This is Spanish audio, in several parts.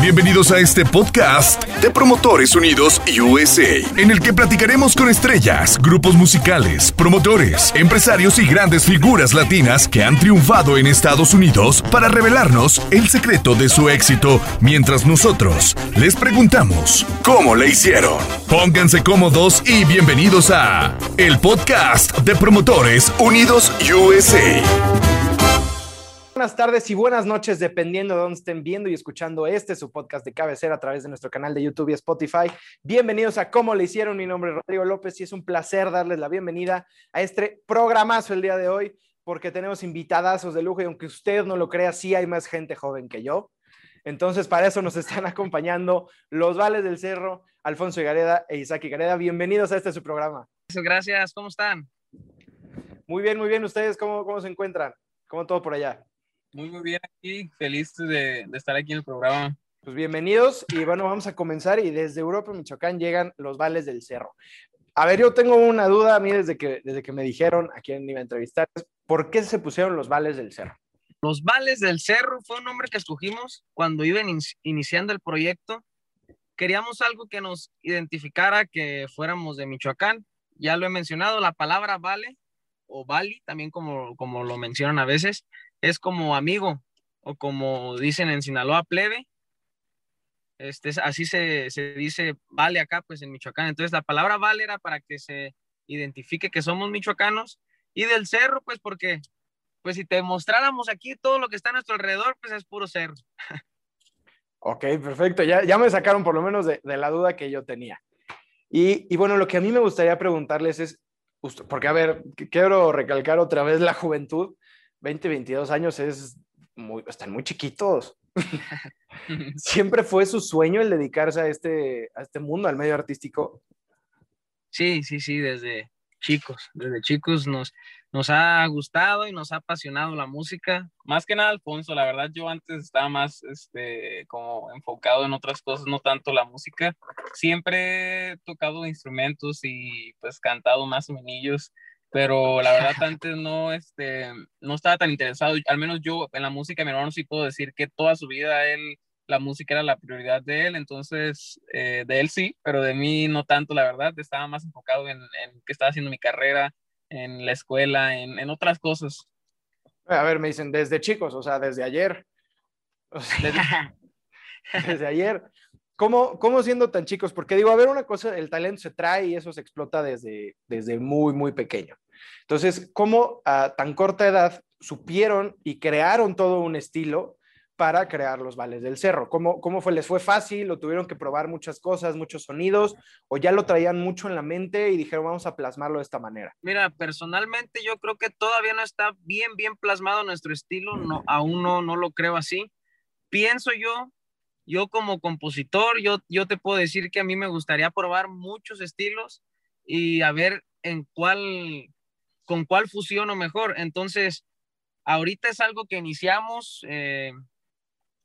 Bienvenidos a este podcast de Promotores Unidos USA, en el que platicaremos con estrellas, grupos musicales, promotores, empresarios y grandes figuras latinas que han triunfado en Estados Unidos para revelarnos el secreto de su éxito, mientras nosotros les preguntamos cómo le hicieron. Pónganse cómodos y bienvenidos a el podcast de Promotores Unidos USA buenas tardes y buenas noches, dependiendo de dónde estén viendo y escuchando este, su podcast de cabecera a través de nuestro canal de YouTube y Spotify. Bienvenidos a Cómo le hicieron. Mi nombre es Rodrigo López y es un placer darles la bienvenida a este programazo el día de hoy, porque tenemos invitadazos de lujo y aunque usted no lo crea, sí hay más gente joven que yo. Entonces, para eso nos están acompañando los Vales del Cerro, Alfonso Gareda e Isaac Gareda. Bienvenidos a este su programa. Gracias, ¿cómo están? Muy bien, muy bien. ¿Ustedes cómo, cómo se encuentran? ¿Cómo todo por allá? Muy, muy bien aquí, feliz de, estar aquí en el programa. Pues bienvenidos y bueno, vamos a comenzar y desde Europa, Michoacán, llegan los vales del cerro. A ver, yo tengo una duda a mí desde que, desde que me dijeron a quién iba a entrevistar, ¿por qué se pusieron los vales del cerro? Los vales del cerro fue un nombre que escogimos cuando iban iniciando el proyecto. Queríamos algo que nos identificara que fuéramos de Michoacán. Ya lo he mencionado, la palabra vale o vali, también como, como lo mencionan a veces, es como amigo o como dicen en Sinaloa, plebe. Este, así se, dice vale acá, pues en Michoacán. Entonces la palabra vale era para que se identifique que somos michoacanos y del cerro, pues porque, pues si te mostráramos aquí todo lo que está a nuestro alrededor, pues es puro cerro. Ok, perfecto. Ya, ya me sacaron por lo menos de, la duda que yo tenía. Y, y, bueno, lo que a mí me gustaría preguntarles es, porque a ver, quiero recalcar otra vez la juventud. 20, 22 años es muy, están muy chiquitos. ¿Siempre fue su sueño el dedicarse a este, a este mundo, al medio artístico? Sí, sí, sí, desde chicos, desde chicos nos, nos ha gustado y nos ha apasionado la música. Más que nada, Alfonso, la verdad yo antes estaba más este, como enfocado en otras cosas, no tanto la música. Siempre he tocado instrumentos y pues cantado más o menos pero la verdad antes no, este, no estaba tan interesado, al menos yo en la música, mi hermano sí puedo decir que toda su vida él, la música era la prioridad de él, entonces eh, de él sí, pero de mí no tanto, la verdad, estaba más enfocado en, en que estaba haciendo mi carrera, en la escuela, en, en, otras cosas. A ver, me dicen desde chicos, o sea, desde ayer. desde, desde ayer. ¿Cómo, ¿Cómo siendo tan chicos? Porque digo, a ver, una cosa, el talento se trae y eso se explota desde, desde muy, muy pequeño. Entonces, ¿cómo a tan corta edad supieron y crearon todo un estilo para crear los vales del cerro? ¿Cómo, cómo fue? ¿Les fue fácil o tuvieron que probar muchas cosas, muchos sonidos o ya lo traían mucho en la mente y dijeron vamos a plasmarlo de esta manera? Mira, personalmente yo creo que todavía no está bien, bien plasmado nuestro estilo, no, aún no, no lo creo así. Pienso yo yo como compositor, yo, yo te puedo decir que a mí me gustaría probar muchos estilos y a ver en cuál, con cuál fusiono mejor. Entonces, ahorita es algo que iniciamos eh,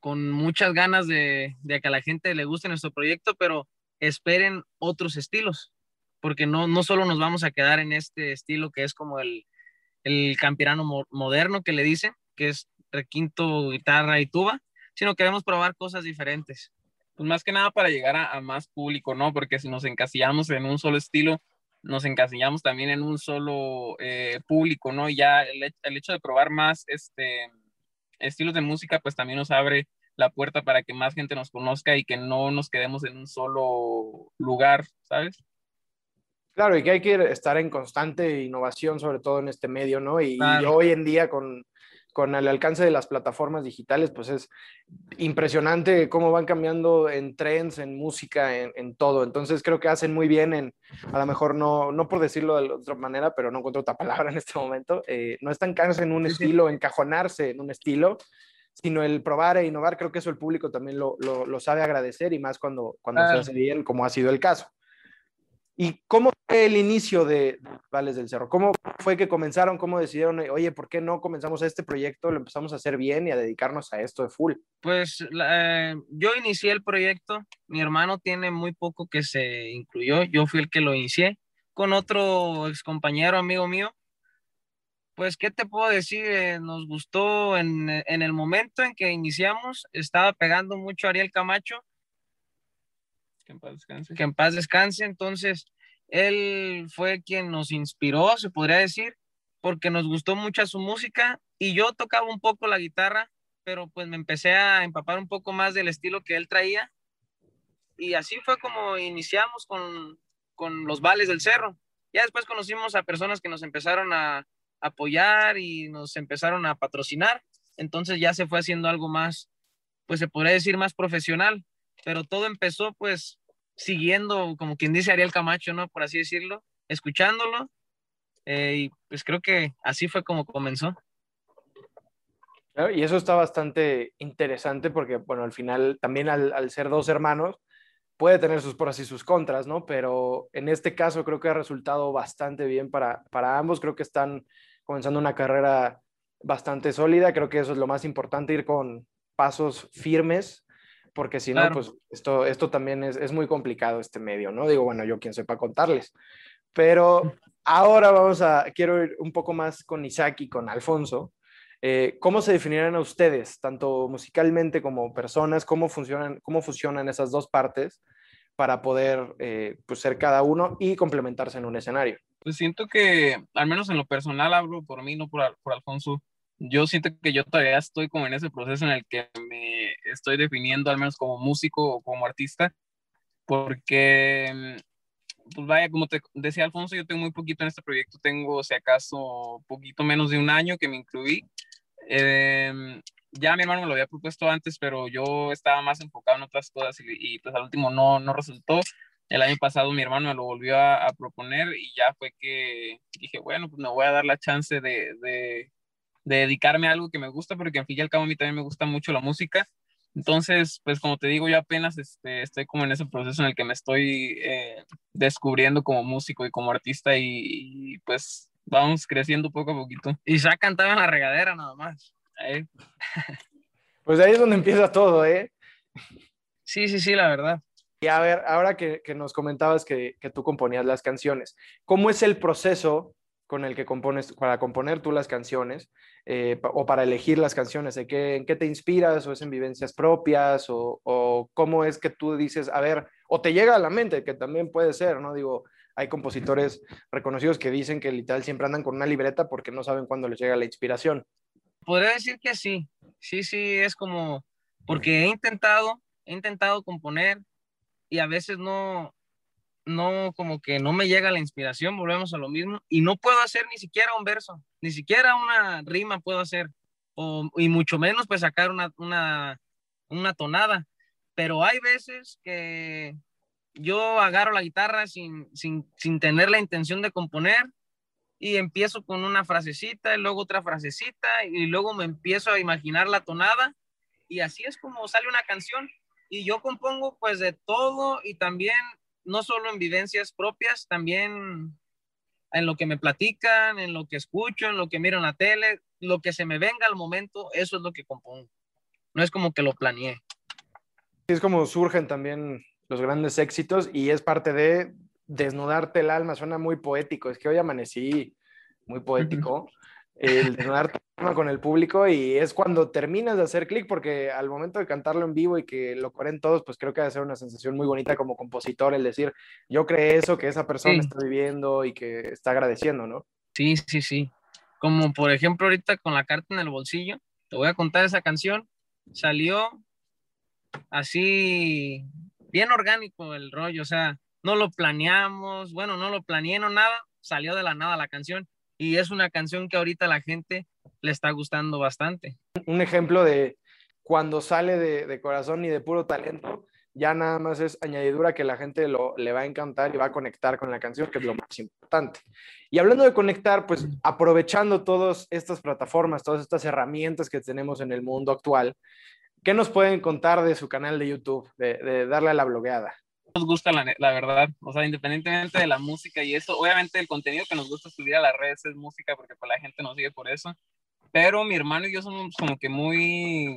con muchas ganas de, de, que a la gente le guste nuestro proyecto, pero esperen otros estilos, porque no, no solo nos vamos a quedar en este estilo que es como el, el campirano moderno que le dicen, que es requinto, guitarra y tuba, sino queremos probar cosas diferentes. Pues más que nada para llegar a, más público, ¿no? Porque si nos encasillamos en un solo estilo, nos encasillamos también en un solo eh, público, ¿no? Y ya el, el, hecho de probar más este, estilos de música, pues también nos abre la puerta para que más gente nos conozca y que no nos quedemos en un solo lugar, ¿sabes? Claro, y que hay que estar en constante innovación, sobre todo en este medio, ¿no? Y, y hoy en día con, con el alcance de las plataformas digitales, pues es impresionante cómo van cambiando en trends, en música, en, todo. Entonces creo que hacen muy bien en, a lo mejor no, no por decirlo de otra manera, pero no encuentro otra palabra en este momento, eh, no estancarse en un estilo, encajonarse en un estilo, sino el probar e innovar. Creo que eso el público también lo, lo, sabe agradecer y más cuando, cuando se hace bien, como ha sido el caso. ¿Y cómo fue el inicio de, Vales del Cerro? ¿Cómo fue que comenzaron? ¿Cómo decidieron, oye, ¿por qué no comenzamos este proyecto? Lo empezamos a hacer bien y a dedicarnos a esto de full. Pues eh, yo inicié el proyecto, mi hermano tiene muy poco que se incluyó, yo fui el que lo inicié con otro ex compañero, amigo mío. Pues, ¿qué te puedo decir? Eh, nos gustó en, en, el momento en que iniciamos, estaba pegando mucho Ariel Camacho. Que en paz descanse. Que en paz descanse. Entonces, él fue quien nos inspiró, se podría decir, porque nos gustó mucho su música y yo tocaba un poco la guitarra, pero pues me empecé a empapar un poco más del estilo que él traía. Y así fue como iniciamos con, con los vales del cerro. Ya después conocimos a personas que nos empezaron a, apoyar y nos empezaron a patrocinar. Entonces ya se fue haciendo algo más, pues se podría decir más profesional, pero todo empezó pues siguiendo, como quien dice Ariel Camacho, ¿no? Por así decirlo, escuchándolo. Eh, y pues creo que así fue como comenzó. Y eso está bastante interesante porque, bueno, al final también al, ser dos hermanos puede tener sus pros y sus contras, ¿no? Pero en este caso creo que ha resultado bastante bien para, para ambos. Creo que están comenzando una carrera bastante sólida. Creo que eso es lo más importante, ir con pasos firmes, porque si no, pues esto, esto también es, es, muy complicado, este medio, ¿no? Digo, bueno, yo quien sepa contarles. Pero ahora vamos a, quiero ir un poco más con Isaac y con Alfonso. Eh, ¿Cómo se definirían a ustedes, tanto musicalmente como personas? ¿Cómo funcionan, cómo funcionan esas dos partes para poder eh, pues, ser cada uno y complementarse en un escenario? Pues siento que, al menos en lo personal, hablo por mí, no por, por Alfonso. Yo siento que yo todavía estoy como en ese proceso en el que me estoy definiendo, al menos como músico o como artista, porque, pues vaya, como te decía Alfonso, yo tengo muy poquito en este proyecto, tengo, si acaso, poquito menos de un año que me incluí. Eh, ya mi hermano me lo había propuesto antes, pero yo estaba más enfocado en otras cosas y, y pues al último no, no resultó el año pasado mi hermano me lo volvió a, proponer y ya fue que dije, bueno, pues me voy a dar la chance de, de, dedicarme a algo que me gusta, porque al fin y al cabo a mí también me gusta mucho la música. Entonces, pues como te digo, yo apenas este, estoy como en ese proceso en el que me estoy eh, descubriendo como músico y como artista y, pues vamos creciendo poco a poquito. Y se ha cantado en la regadera nada más. Pues ahí es donde empieza todo, ¿eh? Sí, sí, sí, la verdad. Y a ver, ahora que, nos comentabas que, tú componías las canciones, ¿cómo es el proceso con el que compones, para componer tú las canciones eh, o para elegir las canciones? ¿En qué, ¿En qué te inspiras o es en vivencias propias o, o, cómo es que tú dices, a ver, o te llega a la mente, que también puede ser, ¿no? Digo, hay compositores reconocidos que dicen que literal siempre andan con una libreta porque no saben cuándo les llega la inspiración. Podría decir que sí, sí, sí, es como, porque he intentado, he intentado componer, y a veces no, no, como que no me llega la inspiración, volvemos a lo mismo, y no puedo hacer ni siquiera un verso, ni siquiera una rima puedo hacer, o, y mucho menos pues sacar una, una, una tonada, pero hay veces que yo agarro la guitarra sin, sin, sin tener la intención de componer y empiezo con una frasecita y luego otra frasecita y luego me empiezo a imaginar la tonada y así es como sale una canción y yo compongo pues de todo y también no solo en vivencias propias, también en lo que me platican, en lo que escucho, en lo que miro en la tele, lo que se me venga al momento, eso es lo que compongo. No es como que lo planeé. Es como surgen también los grandes éxitos y es parte de desnudarte el alma, suena muy poético, es que hoy amanecí muy poético el tener con el público y es cuando terminas de hacer clic porque al momento de cantarlo en vivo y que lo coren todos, pues creo que va a ser una sensación muy bonita como compositor el decir, yo creé eso que esa persona está viviendo y que está agradeciendo, ¿no? Sí, sí, sí. Como por ejemplo ahorita con la carta en el bolsillo, te voy a contar esa canción, salió así bien orgánico el rollo, o sea, no lo planeamos, bueno, no lo planeé, no nada, salió de la nada la canción y es una canción que ahorita la gente le está gustando bastante. Un ejemplo de cuando sale de, corazón y de puro talento, ya nada más es añadidura que la gente lo, le va a encantar y va a conectar con la canción, que es lo más importante. Y hablando de conectar, pues aprovechando todas estas plataformas, todas estas herramientas que tenemos en el mundo actual, ¿qué nos pueden contar de su canal de YouTube, de, de darle a la blogueada? Nos gusta la, la, verdad, o sea, independientemente de la música y eso, obviamente el contenido que nos gusta subir a las redes es música porque pues la gente nos sigue por eso, pero mi hermano y yo somos como que muy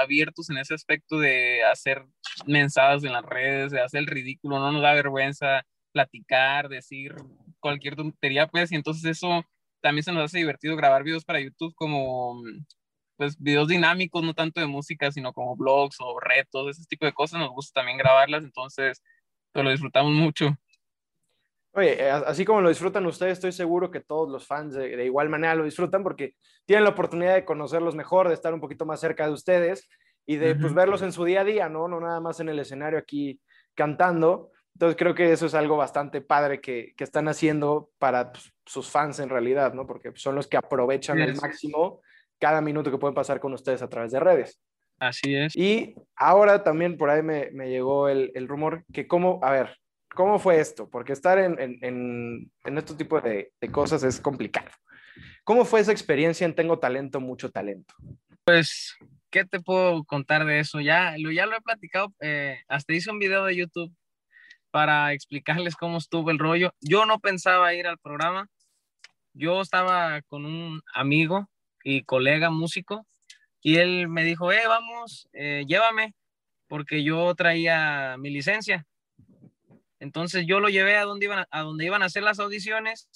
abiertos en ese aspecto de hacer mensajes en las redes, de hacer el ridículo, no nos da vergüenza platicar, decir cualquier tontería, pues, y entonces eso también se nos hace divertido grabar videos para YouTube como pues videos dinámicos, no tanto de música, sino como blogs o retos, ese tipo de cosas, nos gusta también grabarlas, entonces lo disfrutamos mucho. Oye, eh, así como lo disfrutan ustedes, estoy seguro que todos los fans de, igual manera lo disfrutan porque tienen la oportunidad de conocerlos mejor, de estar un poquito más cerca de ustedes y de pues, verlos en su día a día, ¿no? No nada más en el escenario aquí cantando. Entonces creo que eso es algo bastante padre que, que están haciendo para pues, sus fans en realidad, ¿no? Porque son los que aprovechan al máximo cada minuto que pueden pasar con ustedes a través de redes. Así es. Y ahora también por ahí me, me llegó el, el, rumor que cómo, a ver, ¿cómo fue esto? Porque estar en, en, en, en este tipo de, de, cosas es complicado. ¿Cómo fue esa experiencia en Tengo Talento, Mucho Talento? Pues, ¿qué te puedo contar de eso? Ya lo, ya lo he platicado, eh, hasta hice un video de YouTube para explicarles cómo estuvo el rollo. Yo no pensaba ir al programa. Yo estaba con un amigo y colega músico, y él me dijo, eh, vamos, eh, llévame, porque yo traía mi licencia. Entonces yo lo llevé a donde iban a, donde iban a hacer las audiciones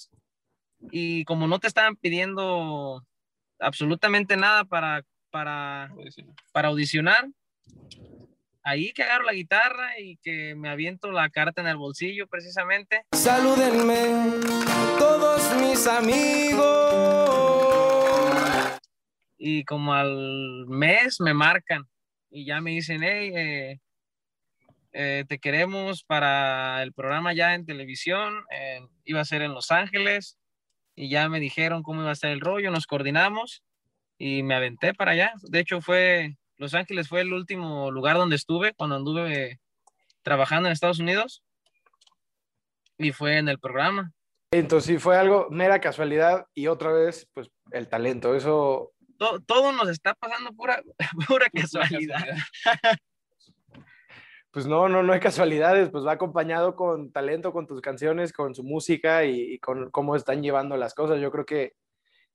y como no te estaban pidiendo absolutamente nada para, para, para audicionar, ahí que agarro la guitarra y que me aviento la carta en el bolsillo precisamente. Salúdenme todos mis amigos y como al mes me marcan y ya me dicen, hey, eh, eh, te queremos para el programa ya en televisión, iba a ser en Los Ángeles y ya me dijeron cómo iba a ser el rollo, nos coordinamos y me aventé para allá. De hecho fue, Los Ángeles fue el último lugar donde estuve cuando anduve trabajando en Estados Unidos y fue en el programa. Entonces sí, fue algo mera casualidad y otra vez, pues el talento, eso todo, nos está pasando pura, pura casualidad. Pues no, no, no hay casualidades, pues va acompañado con talento, con tus canciones, con su música y, con cómo están llevando las cosas. Yo creo que,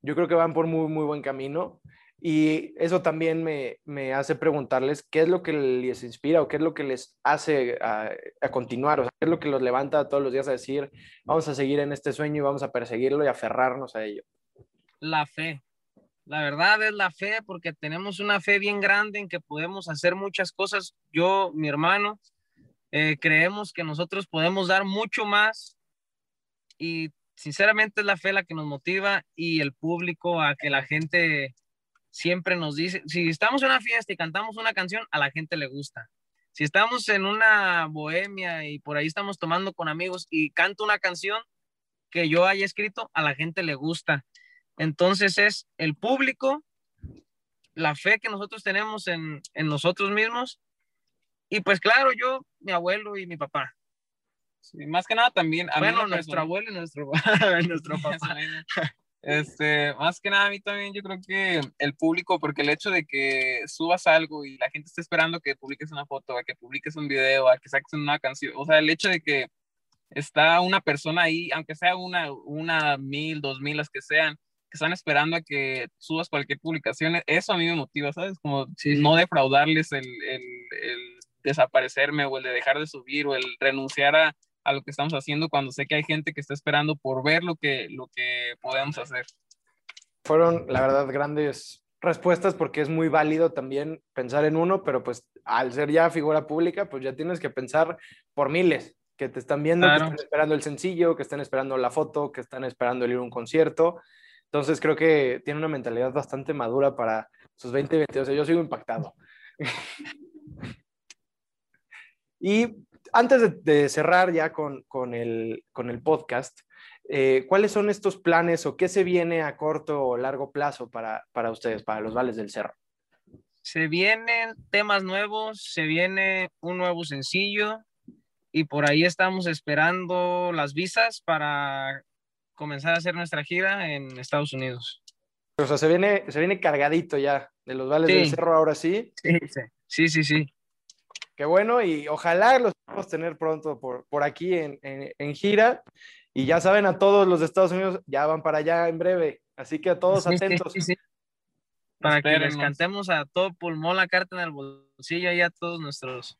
yo creo que van por muy, muy buen camino. Y eso también me, me, hace preguntarles qué es lo que les inspira o qué es lo que les hace a, a, continuar, o sea, qué es lo que los levanta todos los días a decir, vamos a seguir en este sueño y vamos a perseguirlo y aferrarnos a ello. La fe, la verdad es la fe, porque tenemos una fe bien grande en que podemos hacer muchas cosas. Yo, mi hermano, eh, creemos que nosotros podemos dar mucho más y sinceramente es la fe la que nos motiva y el público a que la gente siempre nos dice, si estamos en una fiesta y cantamos una canción, a la gente le gusta. Si estamos en una bohemia y por ahí estamos tomando con amigos y canto una canción que yo haya escrito, a la gente le gusta. Entonces es el público, la fe que nosotros tenemos en, nosotros mismos y pues claro, yo, mi abuelo y mi papá. más que nada también. A bueno, nuestro abuelo y nuestro, nuestro papá. Este, más que nada a mí también yo creo que el público, porque el hecho de que subas algo y la gente está esperando que publiques una foto, a que publiques un video, a que saques una canción, o sea, el hecho de que está una persona ahí, aunque sea una, una mil, dos mil, las que sean, que están esperando a que subas cualquier publicación, eso a mí me motiva, ¿sabes? Como no defraudarles el, el, el, desaparecerme o el de dejar de subir o el renunciar a, a, lo que estamos haciendo cuando sé que hay gente que está esperando por ver lo que, lo que podemos hacer. Fueron, la verdad, grandes respuestas porque es muy válido también pensar en uno, pero pues al ser ya figura pública, pues ya tienes que pensar por miles que te están viendo, que están esperando el sencillo, que están esperando la foto, que están esperando el ir a un concierto. Entonces creo que tiene una mentalidad bastante madura para sus 20 20. O sea, yo sigo impactado. y antes de, cerrar ya con, con, el, con el podcast, eh, ¿cuáles son estos planes o qué se viene a corto o largo plazo para, para ustedes, para los Vales del Cerro? Se vienen temas nuevos, se viene un nuevo sencillo y por ahí estamos esperando las visas para comenzar a hacer nuestra gira en Estados Unidos. O sea, se viene, se viene cargadito ya de los Vales del Cerro ahora sí. Sí, sí, sí, sí. Qué bueno y ojalá los podamos tener pronto por, por aquí en, en, gira. Y ya saben, a todos los de Estados Unidos ya van para allá en breve. Así que a todos atentos. Sí, para que les cantemos a todo pulmón la carta en el bolsillo y a todos nuestros.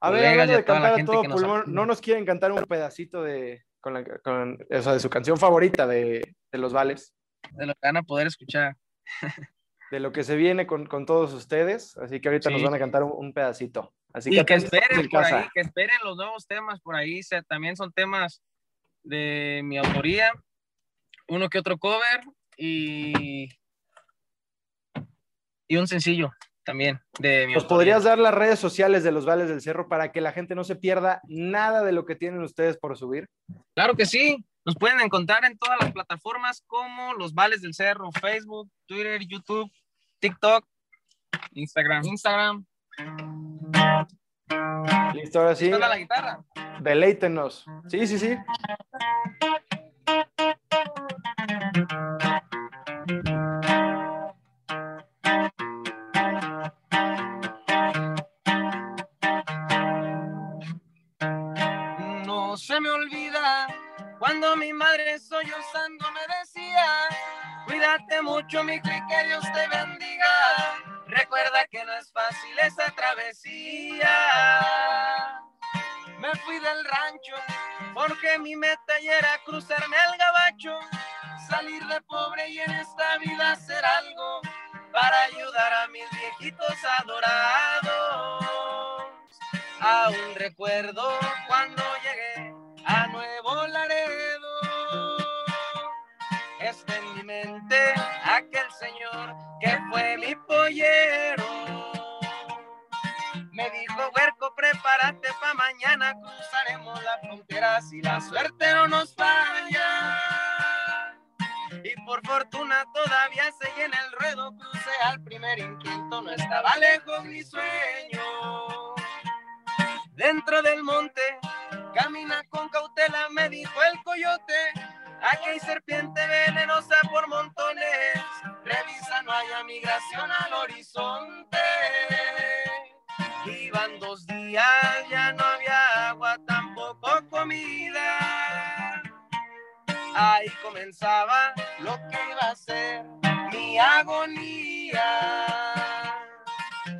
A ver, hablando de cantar a todo pulmón, ¿no nos quieren cantar un pedacito de, con, la, con o sea, de su canción favorita de, de, los vales. De lo que van a poder escuchar. de lo que se viene con, con todos ustedes. Así que ahorita nos van a cantar un, pedacito. Así y que, esperen por ahí, que esperen los nuevos temas por ahí. también son temas de mi autoría. Uno que otro cover y, y un sencillo también de mi ¿Nos podrías dar las redes sociales de los Vales del Cerro para que la gente no se pierda nada de lo que tienen ustedes por subir? Claro que sí. Nos pueden encontrar en todas las plataformas como los Vales del Cerro, Facebook, Twitter, YouTube, TikTok, Instagram. Instagram. Listo, ahora sí. la guitarra? Deleítenos. Sí, sí, sí. Mi madre sollozando me decía Cuídate mucho, mi y que Dios te bendiga. Recuerda que no es fácil esa travesía. Me fui del rancho porque mi meta ya era cruzarme al gabacho, salir de pobre y en esta vida hacer algo para ayudar a mis viejitos adorados. Aún recuerdo señor que fue mi pollero. Me dijo, huerco, prepárate para mañana, cruzaremos la frontera si la suerte no nos falla. Y por fortuna todavía seguí en el ruedo, crucé al primer intento, no estaba lejos mi sueño. Dentro del monte, camina con cautela, me dijo el coyote Aquí hay serpiente venenosa por montones. Migración al horizonte. Iban dos días, ya no había agua, tampoco comida. Ahí comenzaba lo que iba a ser mi agonía.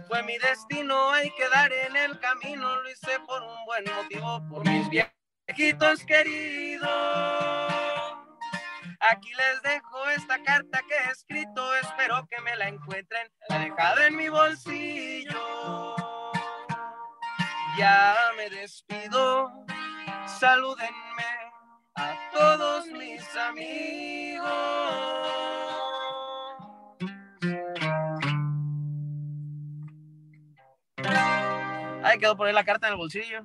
Fue mi destino, hay que dar en el camino, lo hice por un buen motivo, por mis viejitos queridos. Aquí les dejo esta carta que he escrito, espero que me la encuentren, la he dejado en mi bolsillo. Ya me despido, salúdenme a todos mis amigos. Ahí quedó poner la carta en el bolsillo.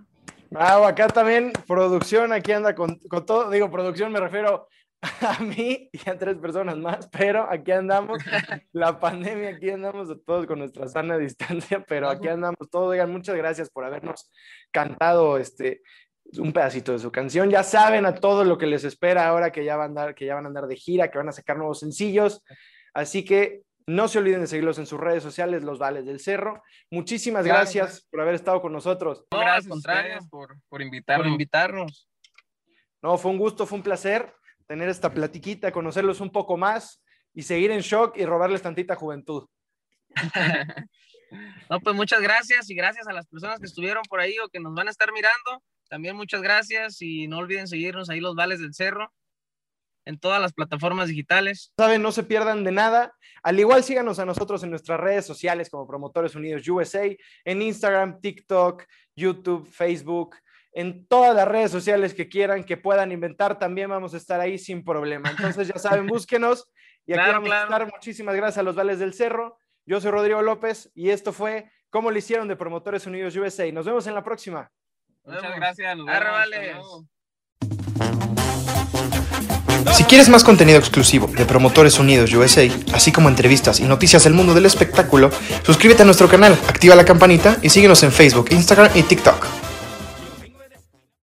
Ah, acá también producción, aquí anda con, con, todo, digo producción me refiero a mí y a tres personas más, pero aquí andamos, la pandemia, aquí andamos todos con nuestra sana distancia, pero aquí andamos todos. Oigan, muchas gracias por habernos cantado este un pedacito de su canción. Ya saben a todo lo que les espera ahora que ya van a andar, que ya van a andar de gira, que van a sacar nuevos sencillos. Así que no se olviden de seguirlos en sus redes sociales, Los Vales del Cerro. Muchísimas gracias, por haber estado con nosotros. gracias por, por invitarnos. No, fue un gusto, fue un placer tener esta platiquita, conocerlos un poco más y seguir en shock y robarles tantita juventud. no, pues muchas gracias y gracias a las personas que estuvieron por ahí o que nos van a estar mirando. También muchas gracias y no olviden seguirnos ahí los Vales del Cerro en todas las plataformas digitales. Saben, no se pierdan de nada. Al igual síganos a nosotros en nuestras redes sociales como Promotores Unidos USA, en Instagram, TikTok, YouTube, Facebook, en todas las redes sociales que quieran, que puedan inventar, también vamos a estar ahí sin problema. Entonces, ya saben, búsquenos y aquí vamos a estar. Muchísimas gracias a los Vales del Cerro. Yo soy Rodrigo López y esto fue Cómo lo hicieron de Promotores Unidos USA. Nos vemos en la próxima. Muchas gracias. Si quieres más contenido exclusivo de Promotores Unidos USA, así como entrevistas y noticias del mundo del espectáculo, suscríbete a nuestro canal, activa la campanita y síguenos en Facebook, Instagram y TikTok.